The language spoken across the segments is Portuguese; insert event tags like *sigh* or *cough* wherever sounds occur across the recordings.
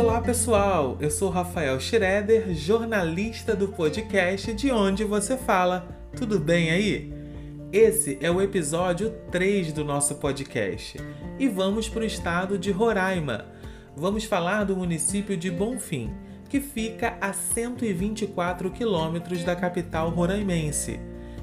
Olá pessoal, eu sou Rafael Schroeder, jornalista do podcast De Onde Você Fala. Tudo bem aí? Esse é o episódio 3 do nosso podcast e vamos para o estado de Roraima. Vamos falar do município de Bonfim, que fica a 124 quilômetros da capital roraimense.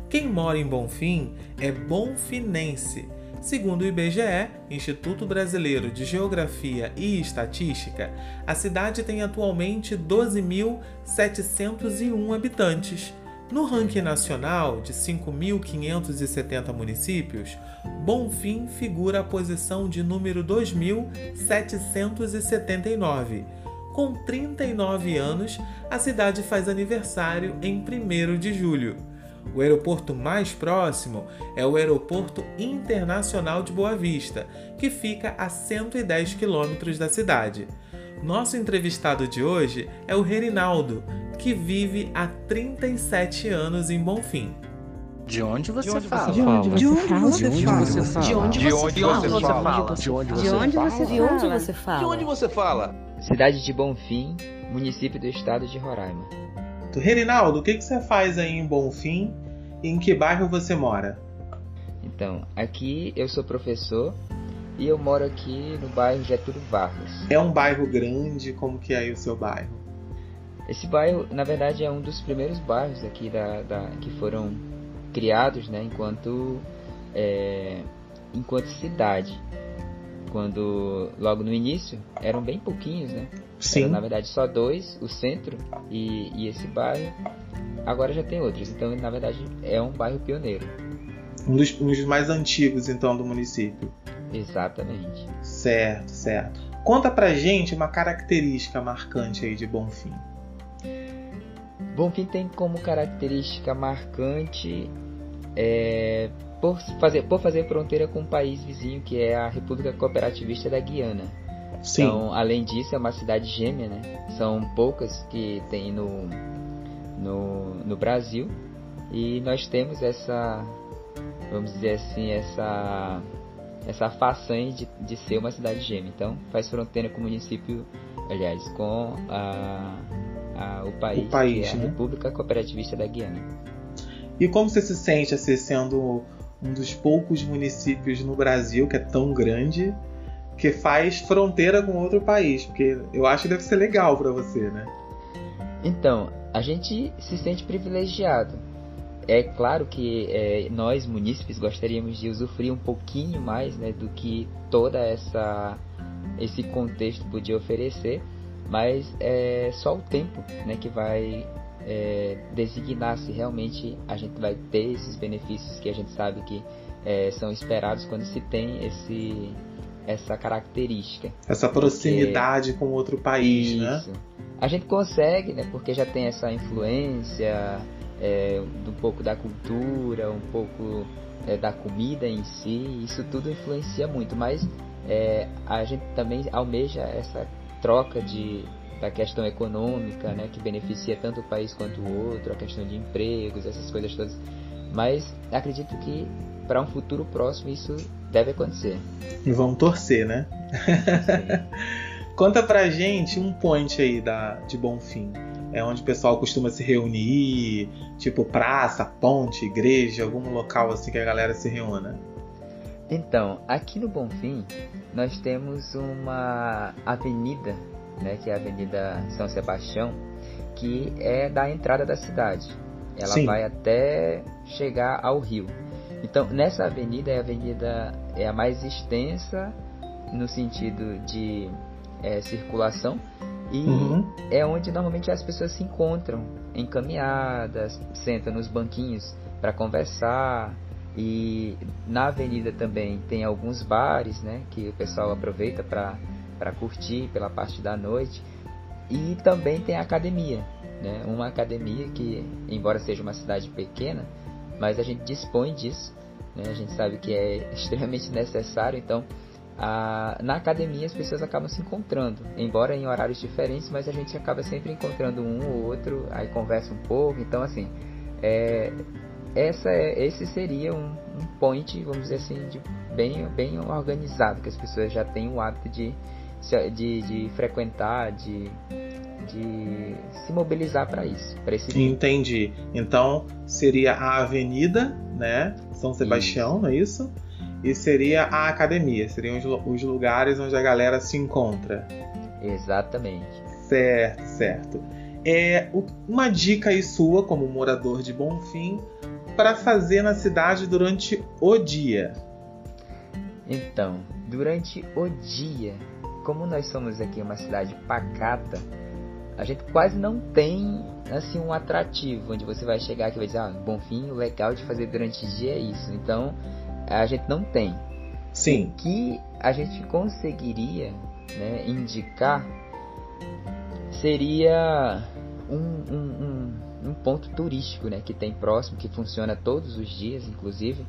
Quem mora em Bonfim é bonfinense Segundo o IBGE, Instituto Brasileiro de Geografia e Estatística, a cidade tem atualmente 12.701 habitantes. No ranking nacional de 5.570 municípios, Bonfim figura a posição de número 2.779. Com 39 anos, a cidade faz aniversário em 1 de julho. O aeroporto mais próximo é o Aeroporto Internacional de Boa Vista, que fica a 110 quilômetros da cidade. Nosso entrevistado de hoje é o Reinaldo, que vive há 37 anos em Bonfim. De onde você, de onde fala? De onde você fala? De onde você fala? De onde você fala? De onde você fala? De onde você fala? Cidade de Bonfim, município do estado de Roraima. Reinaldo, o que, que você faz aí em Bonfim e em que bairro você mora? Então, aqui eu sou professor e eu moro aqui no bairro Getúlio Vargas. É um bairro grande? Como que é aí o seu bairro? Esse bairro, na verdade, é um dos primeiros bairros aqui da, da que foram criados, né, enquanto é, enquanto cidade. Quando logo no início eram bem pouquinhos, né? Sim. Era, na verdade, só dois, o centro e, e esse bairro. Agora já tem outros, então na verdade é um bairro pioneiro. Um dos, um dos mais antigos, então, do município. Exatamente. Certo, certo. Conta pra gente uma característica marcante aí de Bonfim. Bonfim tem como característica marcante é, por, fazer, por fazer fronteira com um país vizinho que é a República Cooperativista da Guiana. Sim. Então, além disso, é uma cidade gêmea, né? São poucas que tem no, no, no Brasil e nós temos essa, vamos dizer assim, essa essa façanha de, de ser uma cidade gêmea. Então, faz fronteira com o município, aliás, com a, a, o país, o país é a né? República Cooperativista da Guiana. E como você se sente assim, sendo um dos poucos municípios no Brasil que é tão grande que faz fronteira com outro país? Porque eu acho que deve ser legal para você, né? Então, a gente se sente privilegiado. É claro que é, nós, munícipes, gostaríamos de usufruir um pouquinho mais né, do que toda essa esse contexto podia oferecer, mas é só o tempo né, que vai é, designar se realmente a gente vai ter esses benefícios que a gente sabe que é, são esperados quando se tem esse essa característica. Essa proximidade porque... com outro país, Isso. né? A gente consegue, né? Porque já tem essa influência é, um pouco da cultura, um pouco é, da comida em si. Isso tudo influencia muito, mas é, a gente também almeja essa troca de da questão econômica, né? Que beneficia tanto o país quanto o outro, a questão de empregos, essas coisas todas. Mas acredito que para um futuro próximo isso deve acontecer. E vamos torcer, né? *laughs* Conta pra gente um point aí da, de Bonfim. É onde o pessoal costuma se reunir, tipo praça, ponte, igreja, algum local assim que a galera se reúna. Então, aqui no Bonfim, nós temos uma avenida, né, que é a Avenida São Sebastião, que é da entrada da cidade. Ela Sim. vai até chegar ao rio. Então, nessa avenida é a avenida é a mais extensa no sentido de é, circulação e Uhum. é onde normalmente as pessoas se encontram em caminhadas, sentam nos banquinhos para conversar e na avenida também tem alguns bares, né, que o pessoal aproveita para para curtir pela parte da noite. E também tem a academia, né, uma academia que embora seja uma cidade pequena, mas a gente dispõe disso, né, a gente sabe que é *laughs* extremamente necessário, então a, na academia as pessoas acabam se encontrando, embora em horários diferentes, mas a gente acaba sempre encontrando um ou outro, aí conversa um pouco, então assim, é, essa é, esse seria um, um point, vamos dizer assim, de bem, bem organizado, que as pessoas já têm o hábito de, de, de frequentar, de, de se mobilizar para isso, para esse. Entendi. Então seria a avenida, né, São Sebastião, isso. não é isso? E seria a academia, seriam os, os lugares onde a galera se encontra. Exatamente. Certo, certo. É uma dica aí sua como morador de Bonfim para fazer na cidade durante o dia. Então, durante o dia, como nós somos aqui uma cidade pacata, a gente quase não tem assim um atrativo onde você vai chegar aqui e vai dizer, ah, Bonfim, o legal de fazer durante o dia é isso. Então, a gente não tem. Sim. O que a gente conseguiria né, indicar seria um, um, um, um, ponto turístico né, que tem próximo, que funciona todos os dias, inclusive,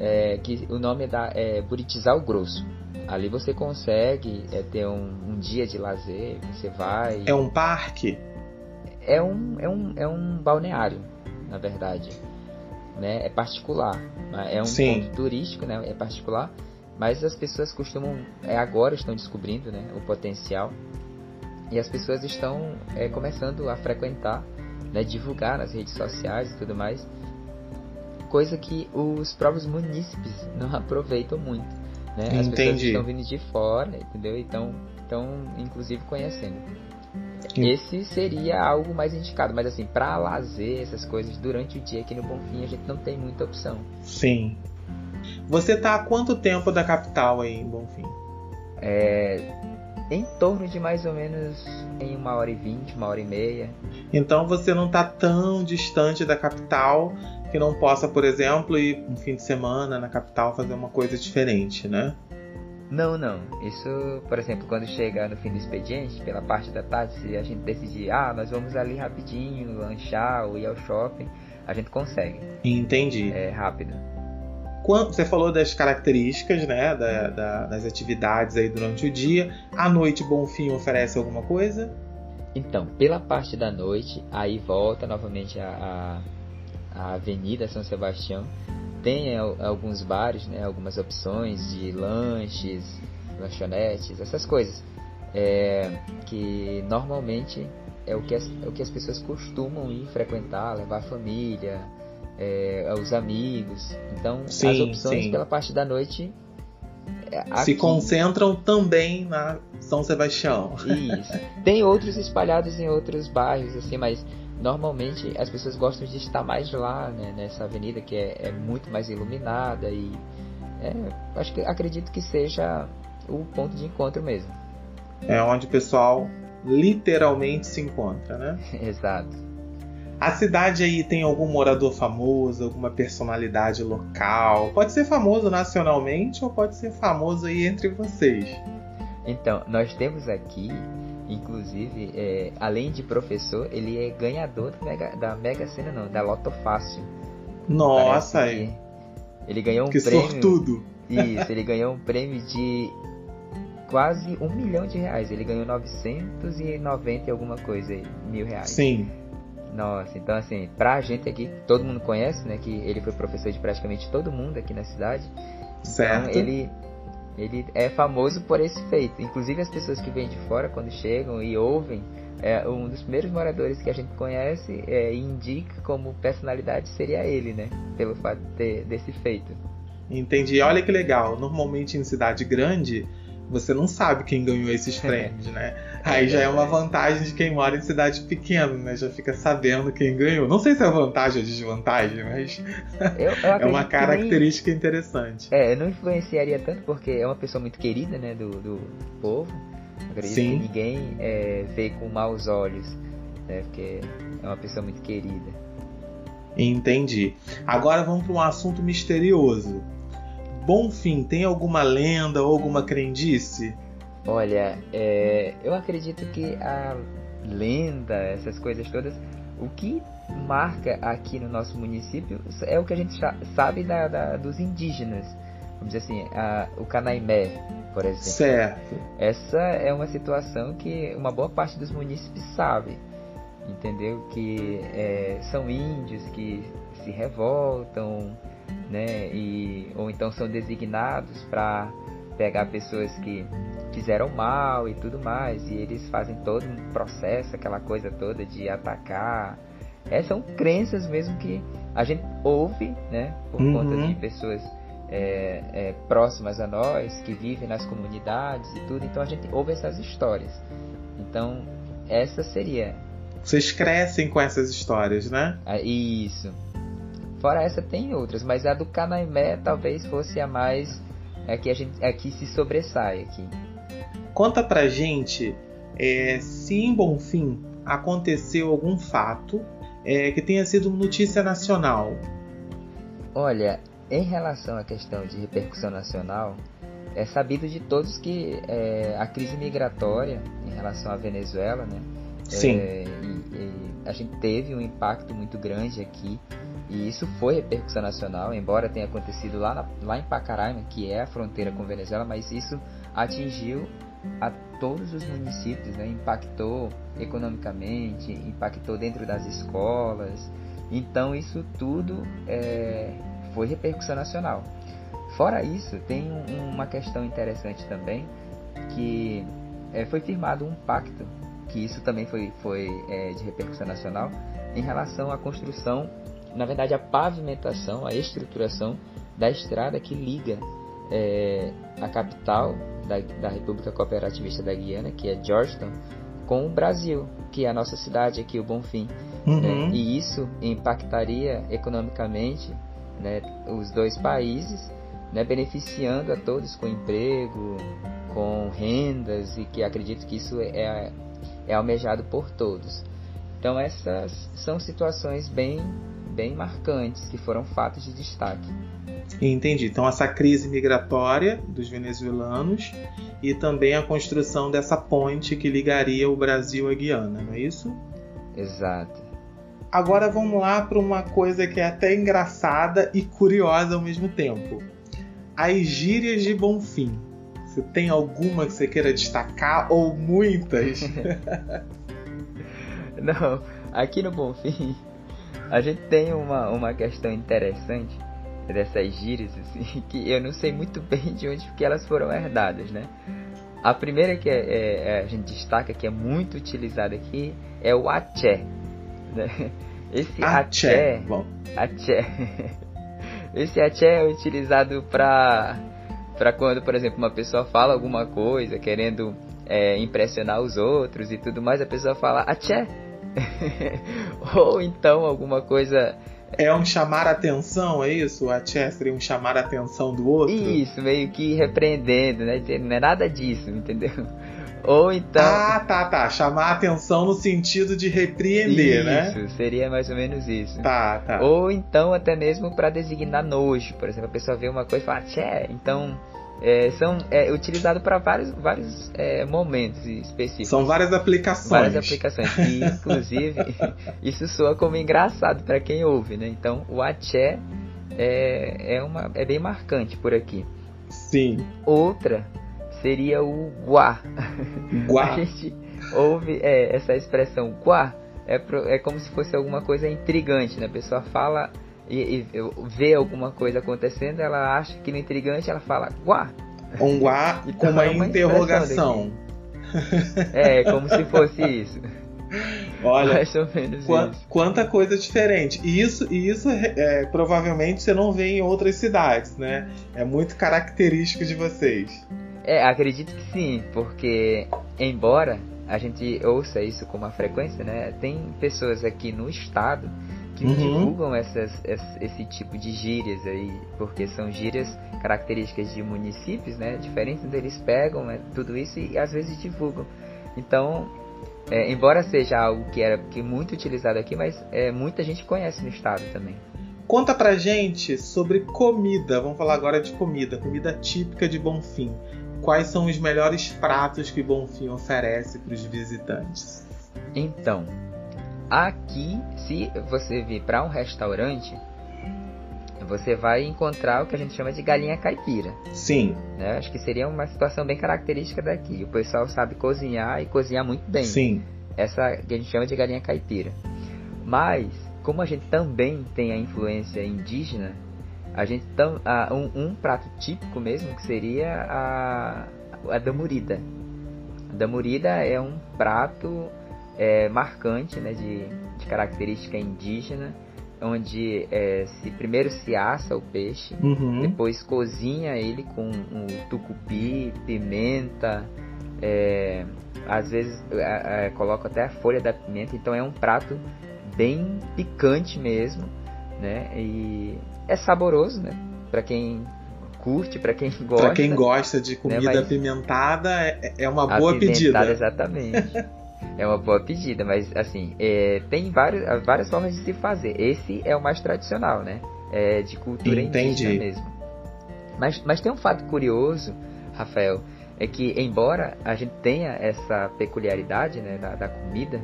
é, que o nome é, da, é Buritizal Grosso. Ali você consegue é, ter um, um, dia de lazer, você vai. É um parque? É um, é um, é um balneário, na verdade. Né? É particular. É um Sim. ponto turístico, né? É particular. Mas as pessoas costumam, é, agora estão descobrindo né, o potencial. E as pessoas estão é, começando a frequentar, né, divulgar nas redes sociais e tudo mais. Coisa que os próprios munícipes *laughs* não aproveitam muito. Né? As Entendi. pessoas estão vindo de fora, entendeu? Então, estão inclusive conhecendo. Esse seria algo mais indicado, mas assim, para lazer, essas coisas durante o dia aqui no Bonfim, a gente não tem muita opção. Sim. Você tá há quanto tempo da capital aí em Bonfim? É, em torno de mais ou menos em uma hora e vinte, uma hora e meia. Então você não tá tão distante da capital que não possa, por exemplo, ir um fim de semana na capital fazer uma coisa diferente, né? Não, não. Isso, por exemplo, quando chega no fim do expediente, pela parte da tarde, se a gente decidir, ah, nós vamos ali rapidinho, lanchar ou ir ao shopping, a gente consegue. Entendi. É rápido. Quando, você falou das características, né, da, da, das atividades aí durante o dia. À noite, Bonfim oferece alguma coisa? Então, pela parte da noite, aí volta novamente a, a a Avenida São Sebastião, tem alguns bares, né, algumas opções de lanches, lanchonetes, essas coisas. É, que normalmente é o que, as, é o que as pessoas costumam ir frequentar, levar a família, é, os amigos. Então, sim, as opções sim. pela parte da noite é, aqui... se concentram também na São Sebastião. Isso. Tem outros espalhados em outros bairros, assim, mas normalmente as pessoas gostam de estar mais lá, né, nessa avenida que é, é muito mais iluminada e é, acho que acredito que seja o ponto de encontro mesmo. É onde o pessoal literalmente se encontra, né? *laughs* Exato. A cidade aí tem algum morador famoso, alguma personalidade local? Pode ser famoso nacionalmente ou pode ser famoso aí entre vocês? Então, nós temos aqui Inclusive, é, além de professor, ele é ganhador da Mega, da Mega Sena, não, da Loto Fácil. Nossa, aí. Ele ganhou um que prêmio. Sortudo. Isso, ele ganhou um prêmio de quase um milhão de reais. Ele ganhou 990 e alguma coisa, mil reais. Sim. Nossa, então assim, pra gente aqui, todo mundo conhece, né? Que ele foi professor de praticamente todo mundo aqui na cidade. Certo. Então ele ele é famoso por esse feito. Inclusive as pessoas que vêm de fora, quando chegam e ouvem, é, um dos primeiros moradores que a gente conhece é, indica como personalidade seria ele, né? Pelo fato de desse feito. Entendi. Olha que legal. Normalmente em cidade grande, você não sabe quem ganhou esses prêmios, né? Aí já é uma vantagem de quem mora em cidade pequena, né? Já fica sabendo quem ganhou. Não sei se é vantagem ou desvantagem, mas eu, eu *laughs* é uma característica nem... interessante. É, não influenciaria tanto porque é uma pessoa muito querida, né, do, do povo. Acredito Sim. que ninguém é, vê com maus olhos, né? Porque é uma pessoa muito querida. Entendi. Agora vamos para um assunto misterioso. Bonfim tem alguma lenda ou alguma crendice? Olha, é, eu acredito que a lenda, essas coisas todas, o que marca aqui no nosso município é o que a gente sabe da, da dos indígenas. Vamos dizer assim, a, o Canaimé, por exemplo. Certo. Essa é uma situação que uma boa parte dos munícipes sabe, entendeu? Que é, são índios que se revoltam, né? E, ou então são designados para pegar pessoas que fizeram mal e tudo mais, e eles fazem todo um processo, aquela coisa toda de atacar. É, são crenças mesmo que a gente ouve, né, por uhum. conta de pessoas é, é, próximas a nós, que vivem nas comunidades e tudo, então a gente ouve essas histórias. Então, essa seria. Vocês crescem com essas histórias, né? Ah, isso. Fora essa, tem outras, mas a do Canaimé talvez fosse a mais. É que a gente é que se sobressai aqui. Conta pra gente é, se em Bonfim aconteceu algum fato é, que tenha sido notícia nacional. Olha, em relação à questão de repercussão nacional, é sabido de todos que é, a crise migratória em relação à Venezuela, né? Sim. É, e, e a gente teve um impacto muito grande aqui e isso foi repercussão nacional, embora tenha acontecido lá, na, lá em Pacaraima, que é a fronteira com Venezuela, mas isso atingiu a todos os municípios, né? impactou economicamente, impactou dentro das escolas. Então isso tudo é, foi repercussão nacional. Fora isso, tem um, uma questão interessante também, que é, foi firmado um pacto, que isso também foi, foi é, de repercussão nacional, em relação à construção, na verdade a pavimentação, a estruturação da estrada que liga é, a capital da, da República Cooperativista da Guiana, que é Georgetown, com o Brasil, que é a nossa cidade aqui, o Bonfim. Uhum. Né? E isso impactaria economicamente né, os dois países né, beneficiando a todos com emprego, com rendas e que acredito que isso é, é almejado por todos. Então essas são situações bem, bem marcantes que foram fatos de destaque. Entendi. Então essa crise migratória dos venezuelanos e também a construção dessa ponte que ligaria o Brasil à Guiana, não é isso? Exato. Agora vamos lá para uma coisa que é até engraçada e curiosa ao mesmo tempo as gírias de Bonfim. Você tem alguma que você queira destacar ou muitas? *laughs* Não, aqui no Bonfim a gente tem uma, uma questão interessante dessas gírias assim, *laughs* que eu não sei muito bem de onde que elas foram herdadas, né? A primeira que é, é, é, a gente destaca que é muito utilizada aqui é o aché. Né? *laughs* Esse aché, aché, *laughs* Esse até é utilizado para para quando, por exemplo, uma pessoa fala alguma coisa querendo é, impressionar os outros e tudo mais, a pessoa fala até. *laughs* Ou então alguma coisa é um chamar a atenção, é isso? Até seria um chamar a atenção do outro? Isso, meio que repreendendo, né? Não é nada disso, entendeu? Ou então. Ah, tá, tá. Chamar a atenção no sentido de repreender, isso, né? Isso, seria mais ou menos isso. Tá, tá. Ou então até mesmo para designar nojo. Por exemplo, a pessoa vê uma coisa e fala, tchê, então. É, são é, utilizados para vários, vários é, momentos específicos. São várias aplicações. Várias aplicações. E, inclusive, *laughs* isso soa como engraçado para quem ouve, né? Então, o aché é, é, uma, é bem marcante por aqui. Sim. Outra seria o guá. Guá. *laughs* A gente ouve é, essa expressão guá, é, pro, é como se fosse alguma coisa intrigante, né? A pessoa fala e, e vê alguma coisa acontecendo, ela acha que no intrigante ela fala guá. Um guá então, *laughs* com uma, é uma interrogação. É, como se fosse isso. *laughs* Olha, Mais ou menos qu isso. quanta coisa diferente. E isso, e isso é, provavelmente você não vê em outras cidades, né? É muito característico de vocês. É, acredito que sim, porque embora a gente ouça isso com uma frequência, né? Tem pessoas aqui no estado que uhum. divulgam essas, esse, esse, tipo de gírias aí, porque são gírias características de municípios, né? Diferentes deles pegam né, tudo isso e às vezes divulgam. Então, é, embora seja algo que era que muito utilizado aqui, mas é, muita gente conhece no estado também. Conta pra gente sobre comida. Vamos falar agora de comida, comida típica de Bonfim quais são os melhores pratos que Bonfim oferece para os visitantes? Então, aqui, se você vir para um restaurante, você vai encontrar o que a gente chama de galinha caipira. Sim. Né? Acho que seria uma situação bem característica daqui. O pessoal sabe cozinhar e cozinhar muito bem. Sim. Essa que a gente chama de galinha caipira. Mas, como a gente também tem a influência indígena, A gente tam, um, um, prato típico mesmo que seria a, a damurida. A damurida é um prato é, marcante, né, de, de característica indígena, onde é, se primeiro se assa o peixe, uhum. depois cozinha ele com um tucupi, pimenta, é, às vezes é, é, coloca até a folha da pimenta, então é um prato bem picante mesmo, né? E é saboroso, né? Para quem curte, para quem gosta. Para quem gosta de né? comida né? Apimentada, é, é uma boa pedida. Exatamente. *laughs* é uma boa pedida, mas assim, é, tem vários, várias formas de se fazer. Esse é o mais tradicional, né? É de cultura Entendi. indígena mesmo. Mas, mas tem um fato curioso, Rafael, é que embora a gente tenha essa peculiaridade né, da, da comida,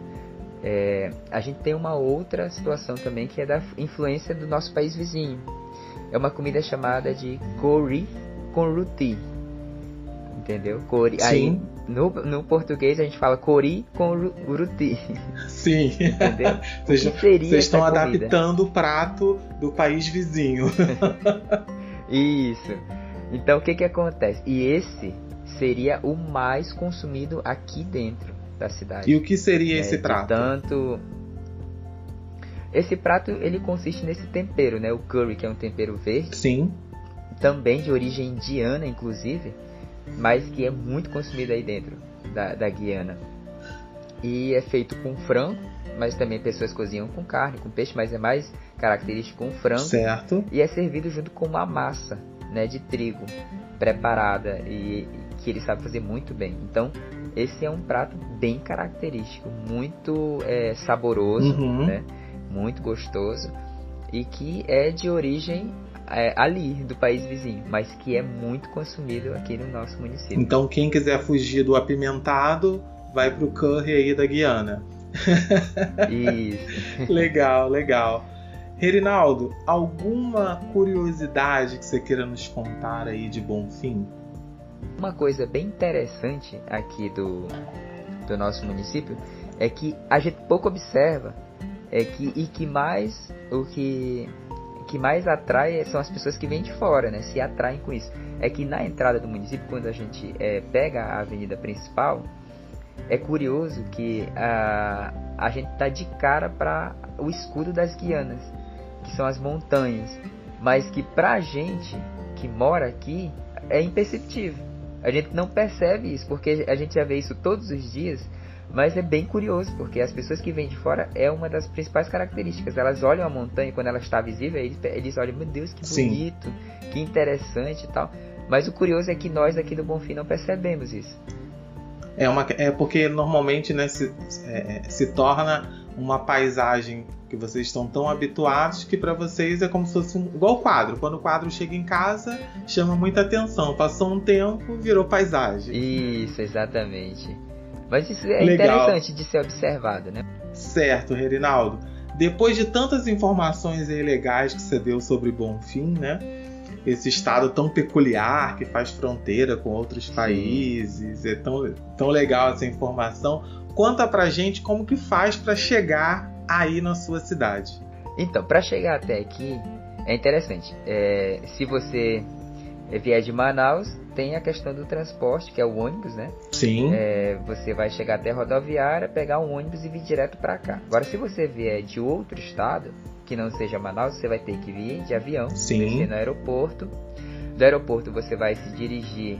é, a gente tem uma outra situação também que é da influência do nosso país vizinho. É uma comida chamada de cori com ruti. Entendeu? Cori. Sim. Aí, no, no português a gente fala cori com ruti. Sim. Entendeu? *laughs* Vocês estão adaptando o prato do país vizinho. *laughs* Isso. Então o que que acontece? E esse seria o mais consumido aqui dentro da cidade. E o que seria é, esse prato? Tanto esse prato ele consiste nesse tempero, né? O curry, que é um tempero verde. Sim. Também de origem indiana, inclusive, mas que é muito consumido aí dentro da, da Guiana. E é feito com frango, mas também pessoas cozinham com carne, com peixe, mas é mais característico com frango. Certo. E é servido junto com uma massa, né, de trigo preparada e que ele sabe fazer muito bem. Então, esse é um prato bem característico, muito é, saboroso, uhum. né? muito gostoso e que é de origem é, ali do país vizinho, mas que é muito consumido aqui no nosso município. Então, quem quiser fugir do apimentado, vai pro curry aí da Guiana. Isso. *laughs* legal, legal. Reinaldo, alguma curiosidade que você queira nos contar aí de Bonfim? Uma coisa bem interessante aqui do, do nosso município é que a gente pouco observa é que e que mais o que que mais atrai são as pessoas que vêm de fora, né? Se atraem com isso. É que na entrada do município, quando a gente é, pega a avenida principal, é curioso que a, a gente tá de cara para o escudo das Guianas, que são as montanhas, mas que pra gente que mora aqui é imperceptível. A gente não percebe isso, porque a gente já vê isso todos os dias, mas é bem curioso, porque as pessoas que vêm de fora é uma das principais características. Elas olham a montanha quando ela está visível, eles, eles olham, meu Deus, que bonito, Sim. que interessante e tal. Mas o curioso é que nós aqui do Bonfim não percebemos isso. É, uma, é porque normalmente né, se, é, se torna uma paisagem que vocês estão tão habituados que para vocês é como se fosse um, igual o quadro. Quando o quadro chega em casa, chama muita atenção. Passou um tempo, virou paisagem. Isso, exatamente. Mas isso é Legal. interessante de ser observado, né? Certo, Reinaldo. Depois de tantas informações legais que você deu sobre Bonfim, né? Esse estado tão peculiar que faz fronteira com outros países, Sim. é tão, tão legal essa informação. Conta pra gente como que faz para chegar aí na sua cidade. Então, para chegar até aqui é interessante. É, se você vier de Manaus, tem a questão do transporte, que é o ônibus, né? Sim. É, você vai chegar até a rodoviária, pegar um ônibus e vir direto para cá. Agora, se você vier de outro estado, que não seja Manaus, você vai ter que vir de avião, Sim. descer no aeroporto. Do aeroporto você vai se dirigir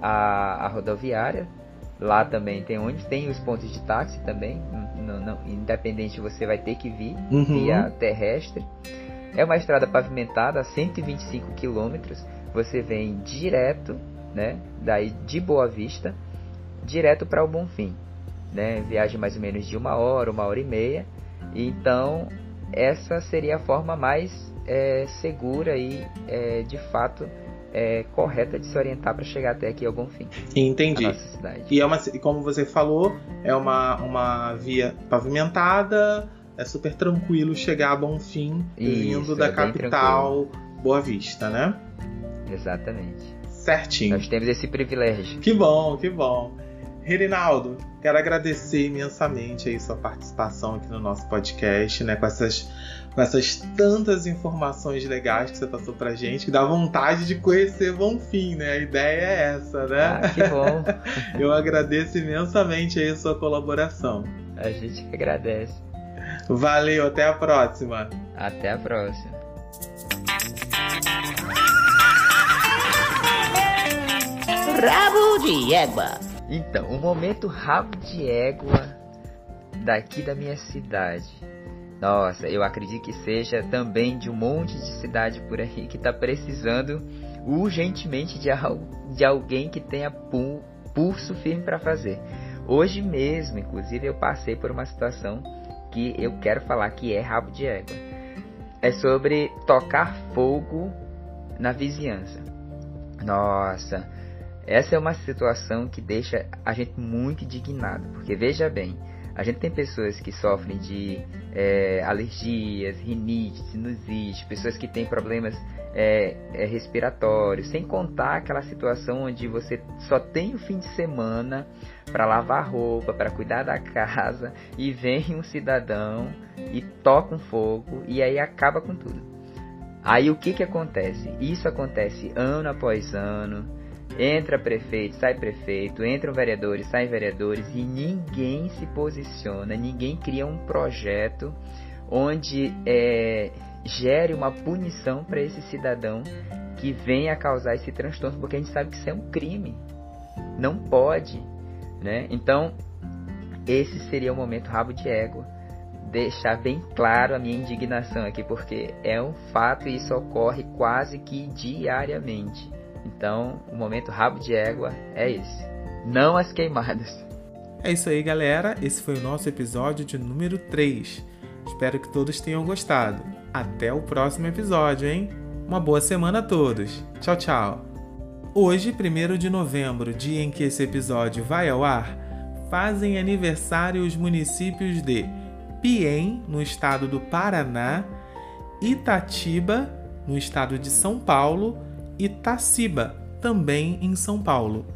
à, à rodoviária, Lá também tem onde tem os pontos de táxi também. Não, não, independente você vai ter que vir uhum. via terrestre. É uma estrada pavimentada a 125 km. Você vem direto, né? Daí de Boa Vista, direto para o Bonfim. Né? Viagem mais ou menos de uma hora, uma hora e meia. Então essa seria a forma mais é, segura e é, de fato é, correta de se orientar para chegar até aqui ao bom fim. Entendi. E é uma, como você falou, é uma, uma via pavimentada, é super tranquilo chegar a bom fim vindo Isso, da é capital Boa Vista, né? Exatamente. Certinho. Nós temos esse privilégio. Que bom, que bom. Reinaldo, quero agradecer imensamente aí sua participação aqui no nosso podcast, né? Com essas, com essas tantas informações legais que você passou pra gente, que dá vontade de conhecer Bonfim, né? A ideia é essa, né? Ah, que bom. *laughs* Eu agradeço imensamente aí a sua colaboração. A gente que agradece. Valeu, até a próxima. Até a próxima. Rabo de égua. Então, o momento rabo de égua daqui da minha cidade. Nossa, eu acredito que seja também de um monte de cidade por aí que está precisando urgentemente de, de alguém que tenha pulso firme para fazer. Hoje mesmo, inclusive, eu passei por uma situação que eu quero falar que é rabo de égua. É sobre tocar fogo na vizinhança. Nossa, essa é uma situação que deixa a gente muito indignado, porque veja bem, a gente tem pessoas que sofrem de é, alergias, rinite, sinusite, pessoas que têm problemas é, é, respiratórios, sem contar aquela situação onde você só tem o fim de semana para lavar roupa, para cuidar da casa *laughs* e vem um cidadão e toca um fogo e aí acaba com tudo. Aí o que que acontece? Isso acontece ano após ano Entra prefeito, sai prefeito, entram vereadores, saem vereadores e ninguém se posiciona, ninguém cria um projeto onde é, gere uma punição para esse cidadão que venha causar esse transtorno, porque a gente sabe que isso é um crime. Não pode, né? Então, esse seria o momento rabo de égua. Deixar bem claro a minha indignação aqui, porque é um fato e isso ocorre quase que diariamente. Então, o momento rabo de égua é esse. Não as queimadas. É isso aí, galera. Esse foi o nosso episódio de número 3. Espero que todos tenham gostado. Até o próximo episódio, hein? Uma boa semana a todos. Tchau, tchau. Hoje, 1 de novembro, dia em que esse episódio vai ao ar, fazem aniversário os municípios de Piem, no estado do Paraná, Itatiba, no estado de São Paulo, e Taciba, também em São Paulo.